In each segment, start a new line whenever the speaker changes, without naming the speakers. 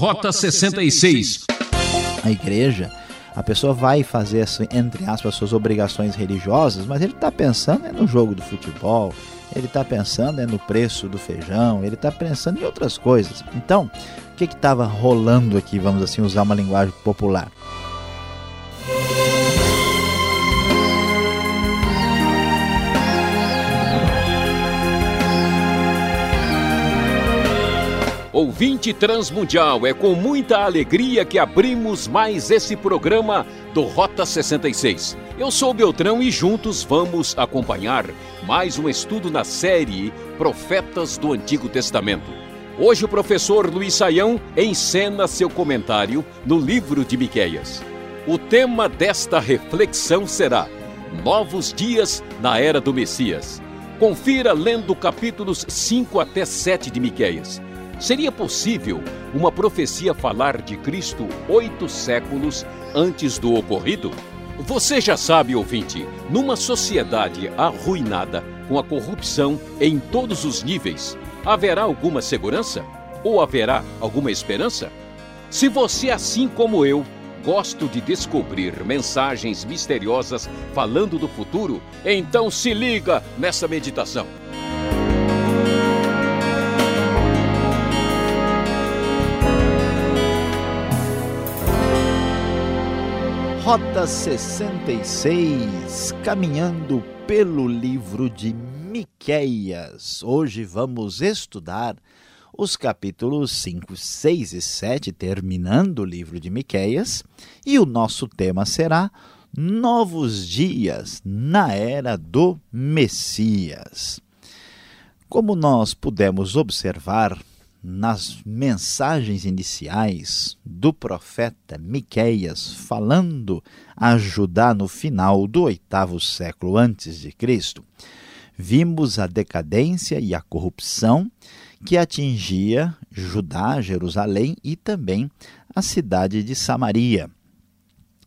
Rota 66.
A igreja, a pessoa vai fazer, entre aspas, suas obrigações religiosas, mas ele está pensando é no jogo do futebol, ele está pensando é no preço do feijão, ele está pensando em outras coisas. Então, o que estava rolando aqui, vamos assim usar uma linguagem popular?
Ouvinte Transmundial, é com muita alegria que abrimos mais esse programa do Rota 66. Eu sou Beltrão e juntos vamos acompanhar mais um estudo na série Profetas do Antigo Testamento. Hoje o professor Luiz Saião encena seu comentário no livro de Miqueias. O tema desta reflexão será Novos Dias na Era do Messias. Confira lendo capítulos 5 até 7 de Miqueias. Seria possível uma profecia falar de Cristo oito séculos antes do ocorrido? Você já sabe, ouvinte, numa sociedade arruinada, com a corrupção em todos os níveis, haverá alguma segurança? Ou haverá alguma esperança? Se você, assim como eu, gosto de descobrir mensagens misteriosas falando do futuro, então se liga nessa meditação.
Rota 66, caminhando pelo livro de Miqueias. Hoje vamos estudar os capítulos 5, 6 e 7, terminando o livro de Miqueias, e o nosso tema será Novos Dias na Era do Messias. Como nós pudemos observar nas mensagens iniciais do profeta Miqueias falando a Judá no final do oitavo século antes de Cristo, vimos a decadência e a corrupção que atingia Judá, Jerusalém e também a cidade de Samaria.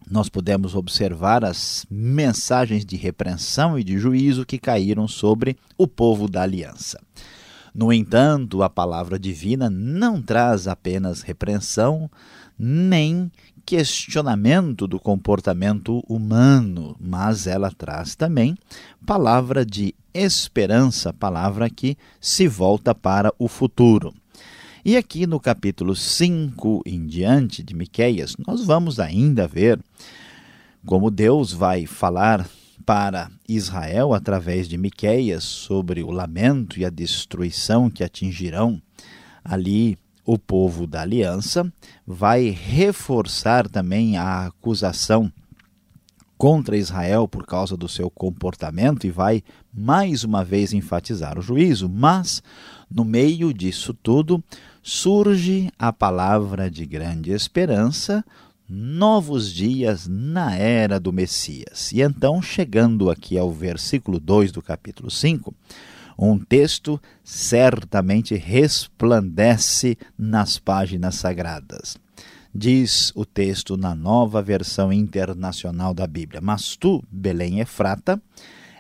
Nós podemos observar as mensagens de repreensão e de juízo que caíram sobre o povo da aliança. No entanto, a palavra divina não traz apenas repreensão, nem questionamento do comportamento humano, mas ela traz também palavra de esperança, palavra que se volta para o futuro. E aqui no capítulo 5 em diante de Miqueias, nós vamos ainda ver como Deus vai falar para Israel através de Miqueias sobre o lamento e a destruição que atingirão ali o povo da aliança, vai reforçar também a acusação contra Israel por causa do seu comportamento e vai mais uma vez enfatizar o juízo, mas no meio disso tudo surge a palavra de grande esperança novos dias na era do Messias. E então, chegando aqui ao versículo 2 do capítulo 5, um texto certamente resplandece nas páginas sagradas. Diz o texto na nova versão internacional da Bíblia: Mas tu, Belém Efrata,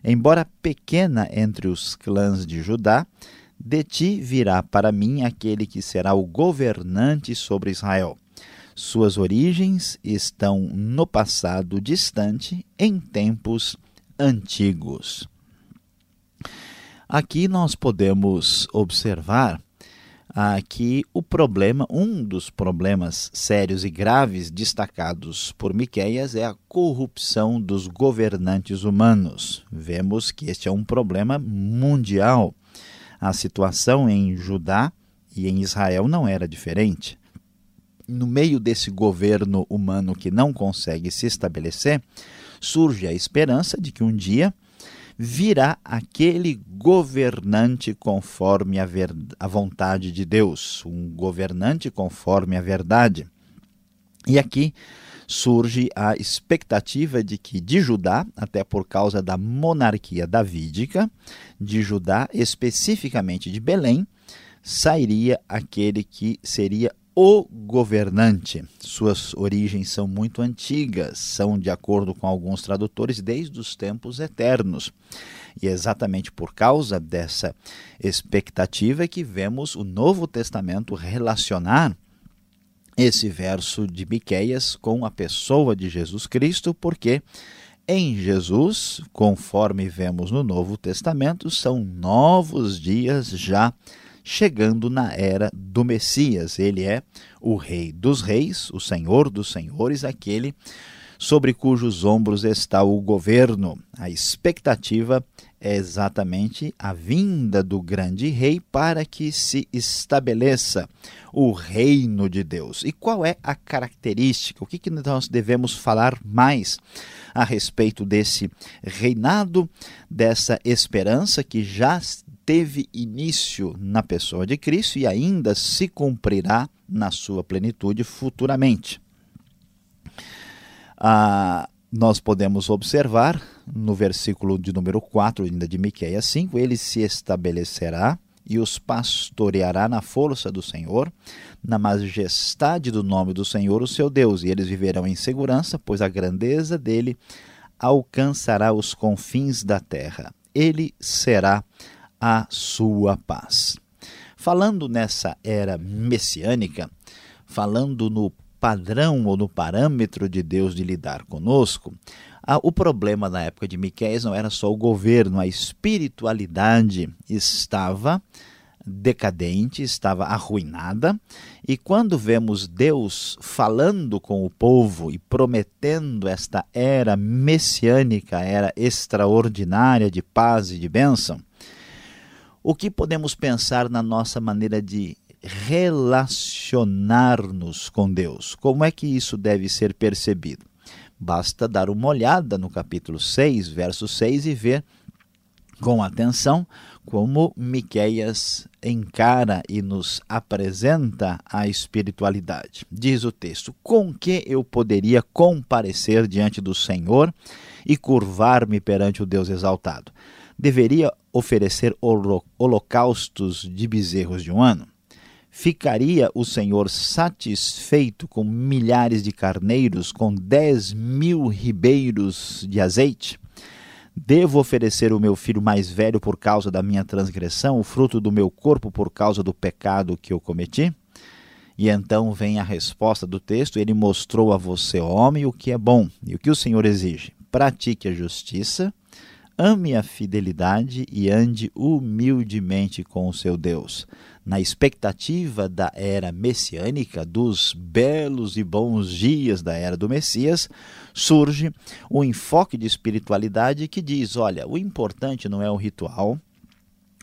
embora pequena entre os clãs de Judá, de ti virá para mim aquele que será o governante sobre Israel suas origens estão no passado distante, em tempos antigos. Aqui nós podemos observar ah, que o problema, um dos problemas sérios e graves destacados por Miqueias é a corrupção dos governantes humanos. Vemos que este é um problema mundial. A situação em Judá e em Israel não era diferente no meio desse governo humano que não consegue se estabelecer, surge a esperança de que um dia virá aquele governante conforme a, ver, a vontade de Deus, um governante conforme a verdade. E aqui surge a expectativa de que de Judá, até por causa da monarquia davídica, de Judá, especificamente de Belém, sairia aquele que seria o governante. Suas origens são muito antigas, são, de acordo com alguns tradutores, desde os tempos eternos. E é exatamente por causa dessa expectativa que vemos o Novo Testamento relacionar esse verso de Miqueias com a pessoa de Jesus Cristo, porque em Jesus, conforme vemos no Novo Testamento, são novos dias já chegando na era do Messias. Ele é o Rei dos Reis, o Senhor dos Senhores, aquele sobre cujos ombros está o governo. A expectativa é exatamente a vinda do grande rei para que se estabeleça o reino de Deus. E qual é a característica? O que, que nós devemos falar mais a respeito desse reinado, dessa esperança que já teve início na pessoa de Cristo e ainda se cumprirá na sua plenitude futuramente? Ah, nós podemos observar no versículo de número 4, ainda de Miqueias 5, ele se estabelecerá e os pastoreará na força do Senhor, na majestade do nome do Senhor, o seu Deus, e eles viverão em segurança, pois a grandeza dele alcançará os confins da terra. Ele será a sua paz. Falando nessa era messiânica, falando no padrão ou no parâmetro de Deus de lidar conosco, o problema na época de Miqueias não era só o governo, a espiritualidade estava decadente, estava arruinada, e quando vemos Deus falando com o povo e prometendo esta era messiânica, era extraordinária de paz e de bênção, o que podemos pensar na nossa maneira de relacionar-nos com Deus. Como é que isso deve ser percebido? Basta dar uma olhada no capítulo 6, verso 6 e ver com atenção como Miqueias encara e nos apresenta a espiritualidade. Diz o texto: Com que eu poderia comparecer diante do Senhor e curvar-me perante o Deus exaltado? Deveria oferecer holocaustos de bezerros de um ano? Ficaria o Senhor satisfeito com milhares de carneiros, com dez mil ribeiros de azeite? Devo oferecer o meu filho mais velho por causa da minha transgressão, o fruto do meu corpo por causa do pecado que eu cometi? E então vem a resposta do texto: Ele mostrou a você, homem, o que é bom e o que o Senhor exige. Pratique a justiça, ame a fidelidade e ande humildemente com o seu Deus na expectativa da era messiânica, dos belos e bons dias da era do Messias, surge o enfoque de espiritualidade que diz: olha, o importante não é o ritual,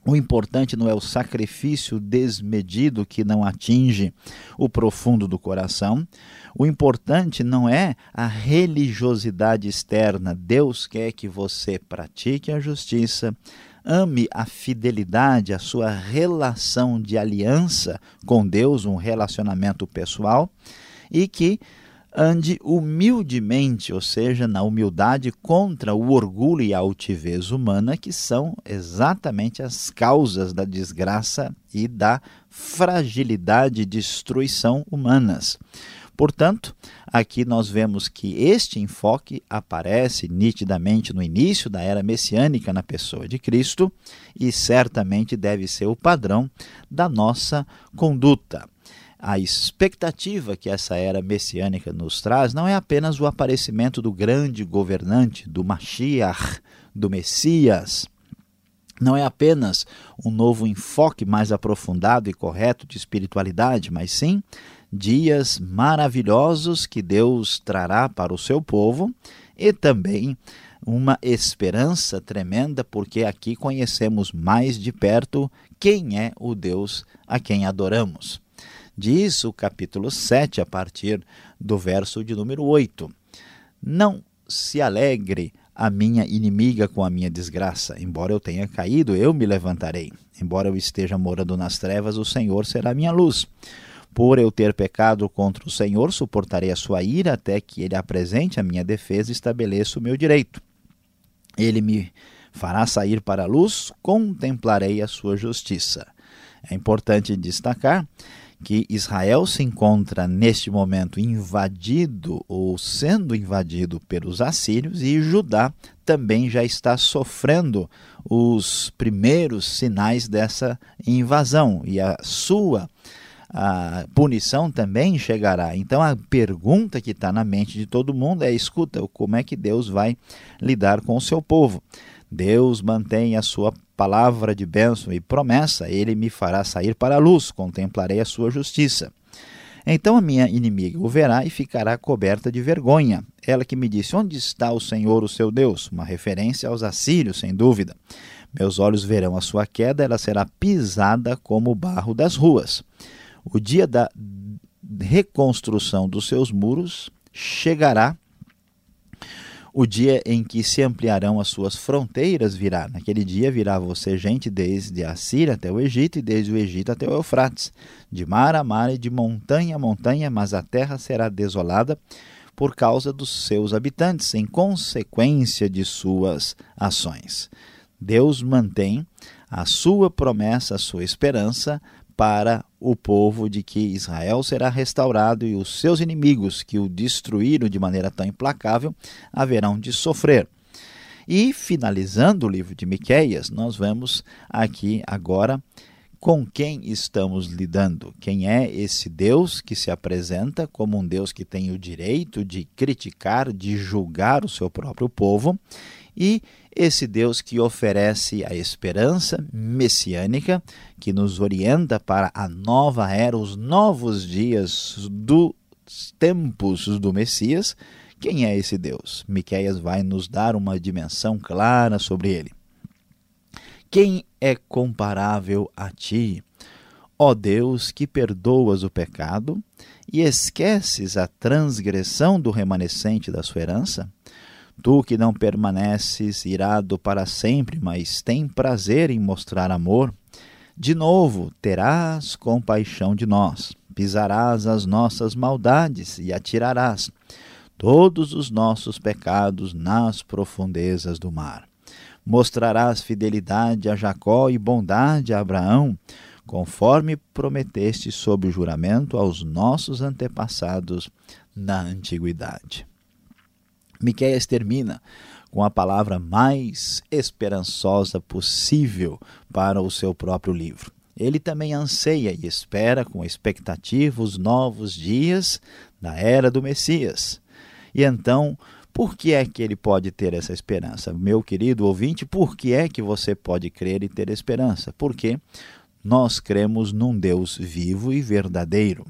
o importante não é o sacrifício desmedido que não atinge o profundo do coração. O importante não é a religiosidade externa. Deus quer que você pratique a justiça, ame a fidelidade, a sua relação de aliança com Deus, um relacionamento pessoal, e que ande humildemente, ou seja, na humildade contra o orgulho e a altivez humana, que são exatamente as causas da desgraça e da fragilidade e destruição humanas. Portanto, aqui nós vemos que este enfoque aparece nitidamente no início da era messiânica na pessoa de Cristo e certamente deve ser o padrão da nossa conduta. A expectativa que essa era messiânica nos traz não é apenas o aparecimento do grande governante, do Mashiach, do Messias, não é apenas um novo enfoque mais aprofundado e correto de espiritualidade, mas sim dias maravilhosos que Deus trará para o seu povo e também uma esperança tremenda, porque aqui conhecemos mais de perto quem é o Deus a quem adoramos. Diz o capítulo 7, a partir do verso de número 8: Não se alegre a minha inimiga com a minha desgraça. Embora eu tenha caído, eu me levantarei. Embora eu esteja morando nas trevas, o Senhor será minha luz. Por eu ter pecado contra o Senhor, suportarei a sua ira até que ele apresente a minha defesa e estabeleça o meu direito. Ele me fará sair para a luz, contemplarei a sua justiça. É importante destacar que Israel se encontra neste momento invadido ou sendo invadido pelos assírios e Judá também já está sofrendo os primeiros sinais dessa invasão e a sua a punição também chegará. Então a pergunta que está na mente de todo mundo é: escuta, como é que Deus vai lidar com o seu povo? Deus mantém a sua palavra de bênção e promessa, ele me fará sair para a luz, contemplarei a sua justiça. Então a minha inimiga o verá e ficará coberta de vergonha. Ela que me disse: Onde está o Senhor, o seu Deus? Uma referência aos assírios, sem dúvida. Meus olhos verão a sua queda, ela será pisada como o barro das ruas. O dia da reconstrução dos seus muros chegará o dia em que se ampliarão as suas fronteiras virá. Naquele dia virá você gente desde a Síria até o Egito e desde o Egito até o Eufrates, de mar a mar e de montanha a montanha, mas a terra será desolada por causa dos seus habitantes, em consequência de suas ações. Deus mantém a sua promessa, a sua esperança para o povo de que Israel será restaurado e os seus inimigos que o destruíram de maneira tão implacável haverão de sofrer. E finalizando o livro de Miqueias, nós vemos aqui agora com quem estamos lidando. Quem é esse Deus que se apresenta como um Deus que tem o direito de criticar, de julgar o seu próprio povo e esse Deus que oferece a esperança messiânica, que nos orienta para a nova era, os novos dias dos tempos do Messias. Quem é esse Deus? Miqueias vai nos dar uma dimensão clara sobre ele. Quem é comparável a ti? Ó Deus, que perdoas o pecado e esqueces a transgressão do remanescente da sua herança? Tu que não permaneces irado para sempre, mas tem prazer em mostrar amor, de novo terás compaixão de nós, pisarás as nossas maldades e atirarás todos os nossos pecados nas profundezas do mar. Mostrarás fidelidade a Jacó e bondade a Abraão, conforme prometeste sob juramento aos nossos antepassados na antiguidade. Miqueias termina com a palavra mais esperançosa possível para o seu próprio livro. Ele também anseia e espera com expectativa os novos dias da era do Messias. E então, por que é que ele pode ter essa esperança? Meu querido ouvinte, por que é que você pode crer e ter esperança? Porque nós cremos num Deus vivo e verdadeiro.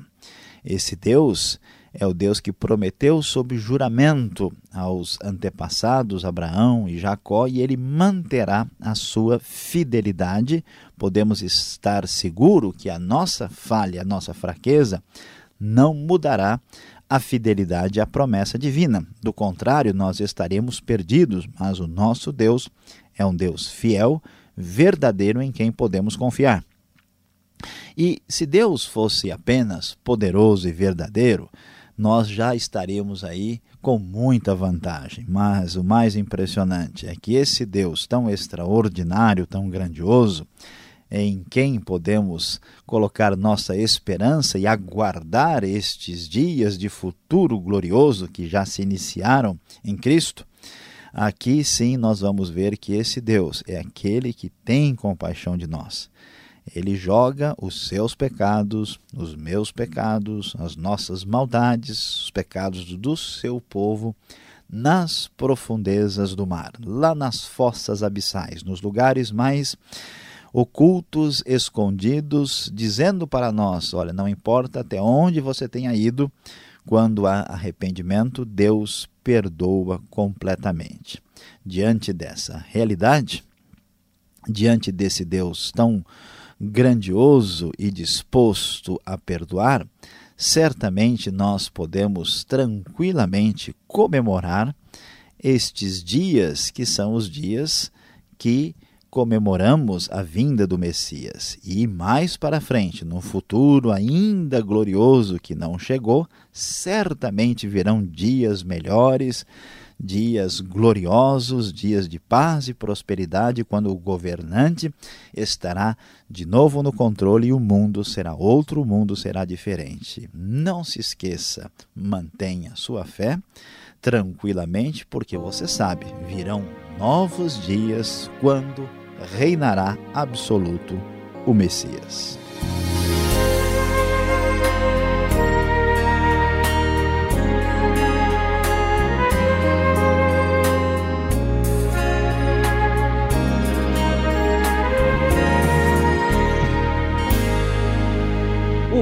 Esse Deus é o Deus que prometeu sob juramento aos antepassados Abraão e Jacó e ele manterá a sua fidelidade. Podemos estar seguro que a nossa falha, a nossa fraqueza não mudará a fidelidade à promessa divina. Do contrário, nós estaremos perdidos, mas o nosso Deus é um Deus fiel, verdadeiro em quem podemos confiar. E se Deus fosse apenas poderoso e verdadeiro, nós já estaremos aí com muita vantagem. Mas o mais impressionante é que esse Deus tão extraordinário, tão grandioso, em quem podemos colocar nossa esperança e aguardar estes dias de futuro glorioso que já se iniciaram em Cristo, aqui sim nós vamos ver que esse Deus é aquele que tem compaixão de nós ele joga os seus pecados, os meus pecados, as nossas maldades, os pecados do seu povo nas profundezas do mar, lá nas fossas abissais, nos lugares mais ocultos, escondidos, dizendo para nós: olha, não importa até onde você tenha ido, quando há arrependimento, Deus perdoa completamente. Diante dessa realidade, diante desse Deus tão grandioso e disposto a perdoar, certamente nós podemos tranquilamente comemorar estes dias que são os dias que comemoramos a vinda do Messias. E mais para frente, no futuro ainda glorioso que não chegou, certamente virão dias melhores dias gloriosos, dias de paz e prosperidade, quando o governante estará de novo no controle e o mundo será outro, o mundo será diferente. Não se esqueça, mantenha sua fé tranquilamente, porque você sabe, virão novos dias quando reinará absoluto o Messias.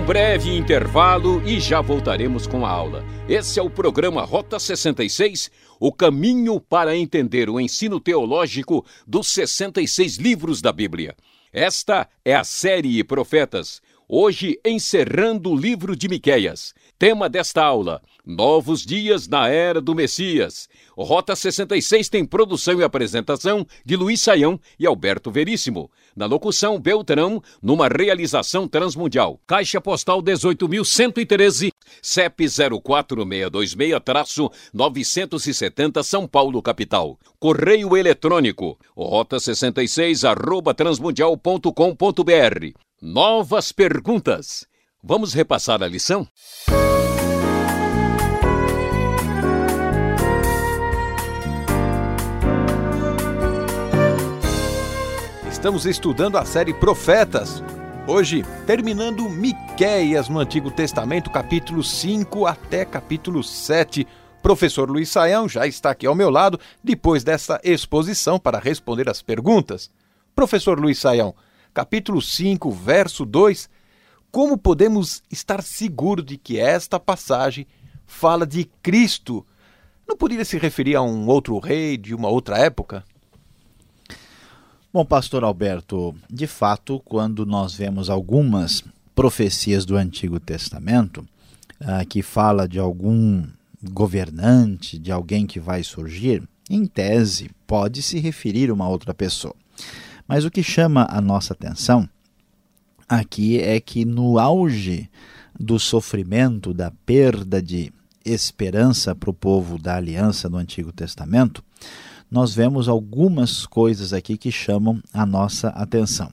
Breve intervalo e já voltaremos com a aula. Esse é o programa Rota 66, o caminho para entender o ensino teológico dos 66 livros da Bíblia. Esta é a série Profetas, hoje encerrando o livro de Miqueias. Tema desta aula: Novos dias na era do Messias. Rota 66 tem produção e apresentação de Luiz Saião e Alberto Veríssimo. Na locução Beltrão, numa realização transmundial. Caixa Postal 18.113, CEP 04626-970 São Paulo, capital. Correio eletrônico, rota 66 arroba transmundial.com.br. Novas perguntas. Vamos repassar a lição?
Estamos estudando a série Profetas. Hoje, terminando Miqueias no Antigo Testamento, capítulo 5 até capítulo 7. Professor Luiz Saião já está aqui ao meu lado depois dessa exposição para responder as perguntas. Professor Luiz Saião, capítulo 5, verso 2, como podemos estar seguros de que esta passagem fala de Cristo? Não poderia se referir a um outro rei de uma outra época?
Bom, pastor Alberto, de fato, quando nós vemos algumas profecias do Antigo Testamento, uh, que fala de algum governante, de alguém que vai surgir, em tese, pode se referir a uma outra pessoa. Mas o que chama a nossa atenção aqui é que no auge do sofrimento, da perda de esperança para o povo da aliança no Antigo Testamento, nós vemos algumas coisas aqui que chamam a nossa atenção.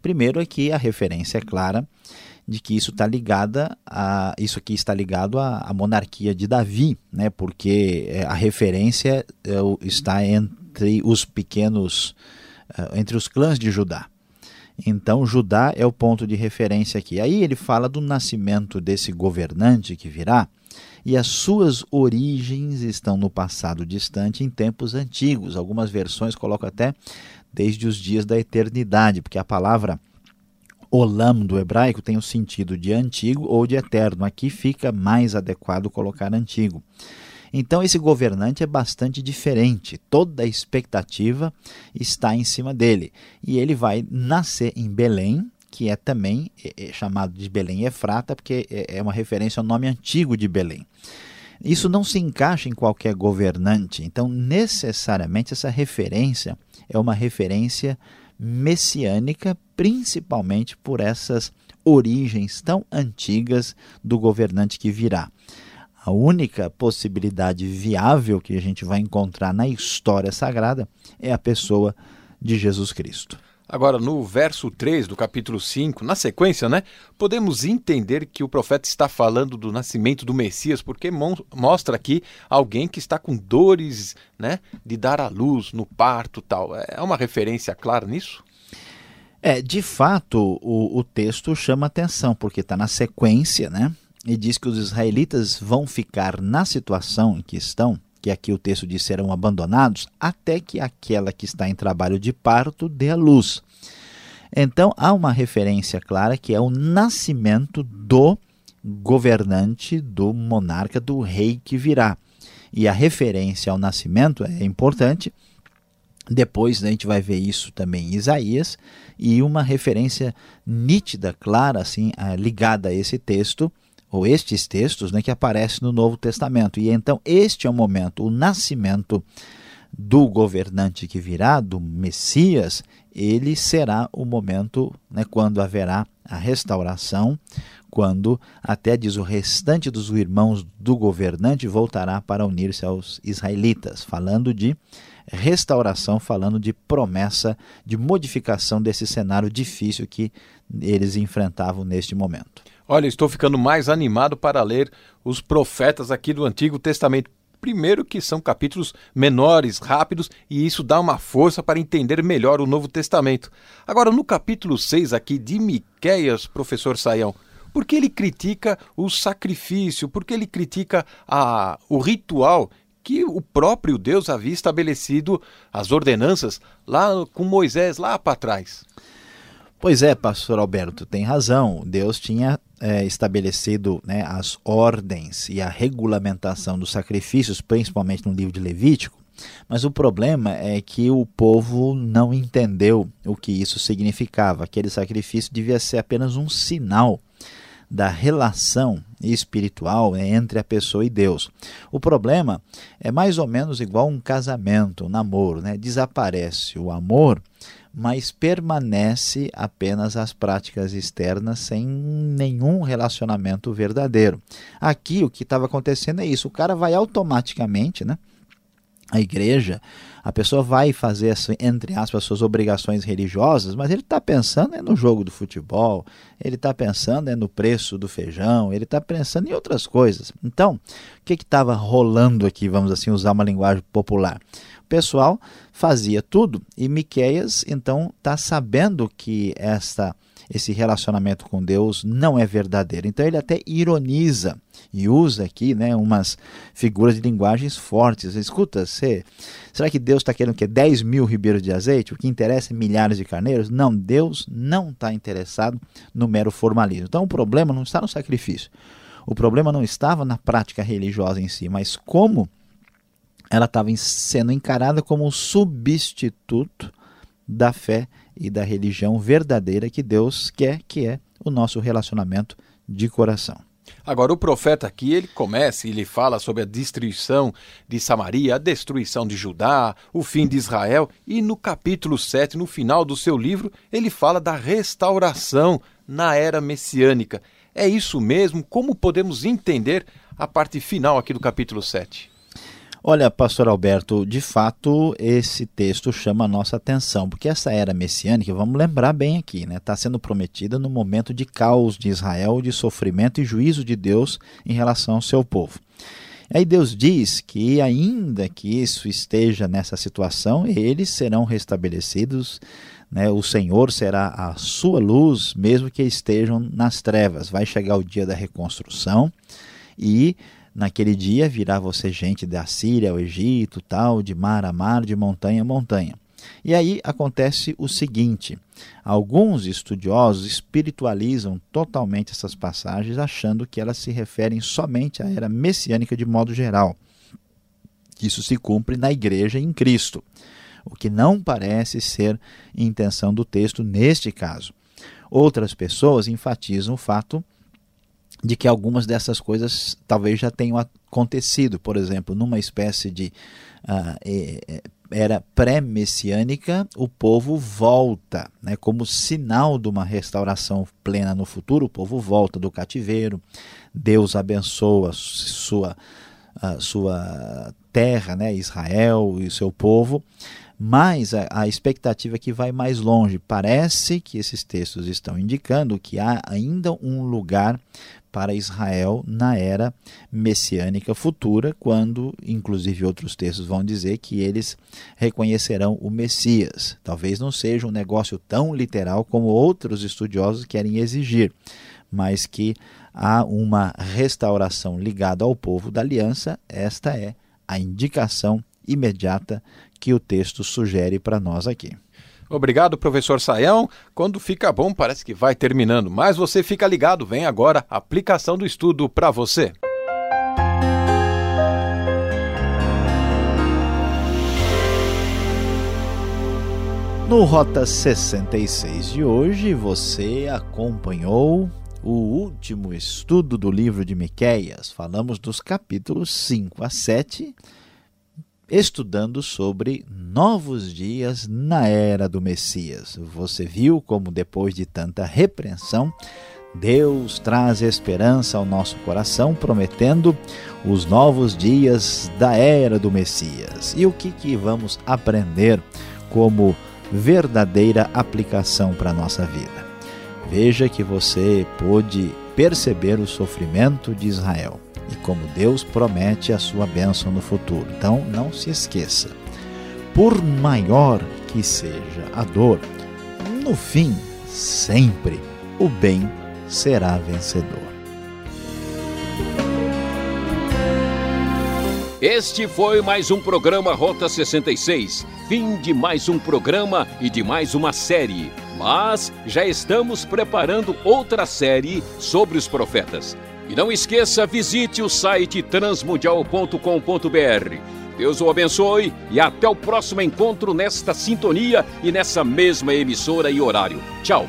Primeiro é que a referência é clara de que isso está ligada a isso aqui está ligado à, à, monarquia de Davi, né? Porque é, a referência é, está entre os pequenos é, entre os clãs de Judá. Então Judá é o ponto de referência aqui. Aí ele fala do nascimento desse governante que virá e as suas origens estão no passado distante, em tempos antigos. Algumas versões colocam até desde os dias da eternidade, porque a palavra olam do hebraico tem o sentido de antigo ou de eterno. Aqui fica mais adequado colocar antigo. Então, esse governante é bastante diferente, toda a expectativa está em cima dele. E ele vai nascer em Belém, que é também é, é chamado de Belém Efrata, porque é, é uma referência ao nome antigo de Belém. Isso não se encaixa em qualquer governante, então necessariamente essa referência é uma referência messiânica, principalmente por essas origens tão antigas do governante que virá. A única possibilidade viável que a gente vai encontrar na história sagrada é a pessoa de Jesus Cristo.
Agora, no verso 3 do capítulo 5, na sequência, né, podemos entender que o profeta está falando do nascimento do Messias, porque mostra aqui alguém que está com dores né, de dar à luz no parto tal. É uma referência clara nisso?
É, de fato, o, o texto chama atenção, porque está na sequência, né? E diz que os israelitas vão ficar na situação em que estão que aqui o texto diz serão abandonados, até que aquela que está em trabalho de parto dê a luz. Então há uma referência clara que é o nascimento do governante, do monarca, do rei que virá. E a referência ao nascimento é importante. Depois a gente vai ver isso também em Isaías e uma referência nítida, clara, assim, ligada a esse texto ou estes textos né, que aparecem no Novo Testamento. E então este é o momento, o nascimento do governante que virá, do Messias, ele será o momento né, quando haverá a restauração, quando até diz o restante dos irmãos do governante voltará para unir-se aos israelitas, falando de restauração, falando de promessa de modificação desse cenário difícil que eles enfrentavam neste momento.
Olha, estou ficando mais animado para ler os profetas aqui do Antigo Testamento. Primeiro que são capítulos menores, rápidos, e isso dá uma força para entender melhor o Novo Testamento. Agora, no capítulo 6 aqui de Miqueias, professor Saião, por que ele critica o sacrifício? Por que ele critica a, o ritual que o próprio Deus havia estabelecido, as ordenanças, lá com Moisés, lá para trás?
Pois é, pastor Alberto, tem razão. Deus tinha é, estabelecido né, as ordens e a regulamentação dos sacrifícios, principalmente no livro de Levítico, mas o problema é que o povo não entendeu o que isso significava. Aquele sacrifício devia ser apenas um sinal da relação espiritual né, entre a pessoa e Deus. O problema é mais ou menos igual um casamento, um namoro, né? Desaparece o amor, mas permanece apenas as práticas externas sem nenhum relacionamento verdadeiro. Aqui o que estava acontecendo é isso: o cara vai automaticamente, né? A igreja, a pessoa vai fazer, entre aspas, suas obrigações religiosas, mas ele está pensando é no jogo do futebol, ele está pensando é no preço do feijão, ele está pensando em outras coisas. Então, o que estava rolando aqui, vamos assim usar uma linguagem popular? pessoal fazia tudo e Miqueias então está sabendo que esta esse relacionamento com Deus não é verdadeiro. Então ele até ironiza e usa aqui né, umas figuras de linguagens fortes. Escuta, você, será que Deus está querendo que 10 mil ribeiros de azeite? O que interessa é milhares de carneiros? Não, Deus não está interessado no mero formalismo. Então o problema não está no sacrifício. O problema não estava na prática religiosa em si, mas como ela estava sendo encarada como um substituto da fé e da religião verdadeira que Deus quer, que é o nosso relacionamento de coração.
Agora, o profeta aqui, ele começa e ele fala sobre a destruição de Samaria, a destruição de Judá, o fim de Israel, e no capítulo 7, no final do seu livro, ele fala da restauração na era messiânica. É isso mesmo? Como podemos entender a parte final aqui do capítulo 7?
Olha, pastor Alberto, de fato esse texto chama a nossa atenção, porque essa era messiânica, vamos lembrar bem aqui, né, está sendo prometida no momento de caos de Israel, de sofrimento e juízo de Deus em relação ao seu povo. Aí Deus diz que, ainda que isso esteja nessa situação, eles serão restabelecidos, né? o Senhor será a sua luz, mesmo que estejam nas trevas. Vai chegar o dia da reconstrução e Naquele dia virá você gente da Síria ao Egito, tal, de mar a mar, de montanha a montanha. E aí acontece o seguinte: alguns estudiosos espiritualizam totalmente essas passagens, achando que elas se referem somente à era messiânica de modo geral. Isso se cumpre na igreja em Cristo, o que não parece ser intenção do texto neste caso. Outras pessoas enfatizam o fato de que algumas dessas coisas talvez já tenham acontecido. Por exemplo, numa espécie de uh, era pré-messiânica, o povo volta, né, como sinal de uma restauração plena no futuro. O povo volta do cativeiro, Deus abençoa sua, uh, sua terra, né, Israel e seu povo. Mas a, a expectativa é que vai mais longe. Parece que esses textos estão indicando que há ainda um lugar para Israel na era messiânica futura, quando, inclusive, outros textos vão dizer que eles reconhecerão o Messias. Talvez não seja um negócio tão literal como outros estudiosos querem exigir, mas que há uma restauração ligada ao povo da aliança, esta é a indicação imediata que o texto sugere para nós aqui.
Obrigado, professor Saião. Quando fica bom, parece que vai terminando, mas você fica ligado. Vem agora a aplicação do estudo para você.
No Rota 66 de hoje, você acompanhou o último estudo do livro de Miqueias. Falamos dos capítulos 5 a 7 estudando sobre novos dias na era do Messias. Você viu como, depois de tanta repreensão, Deus traz esperança ao nosso coração, prometendo os novos dias da era do Messias. E o que, que vamos aprender como verdadeira aplicação para a nossa vida? Veja que você pôde perceber o sofrimento de Israel e como Deus promete a sua bênção no futuro. Então, não se esqueça. Por maior que seja a dor, no fim, sempre o bem será vencedor.
Este foi mais um programa Rota 66. Fim de mais um programa e de mais uma série. Mas já estamos preparando outra série sobre os profetas. E não esqueça, visite o site transmundial.com.br. Deus o abençoe e até o próximo encontro nesta sintonia e nessa mesma emissora e horário. Tchau.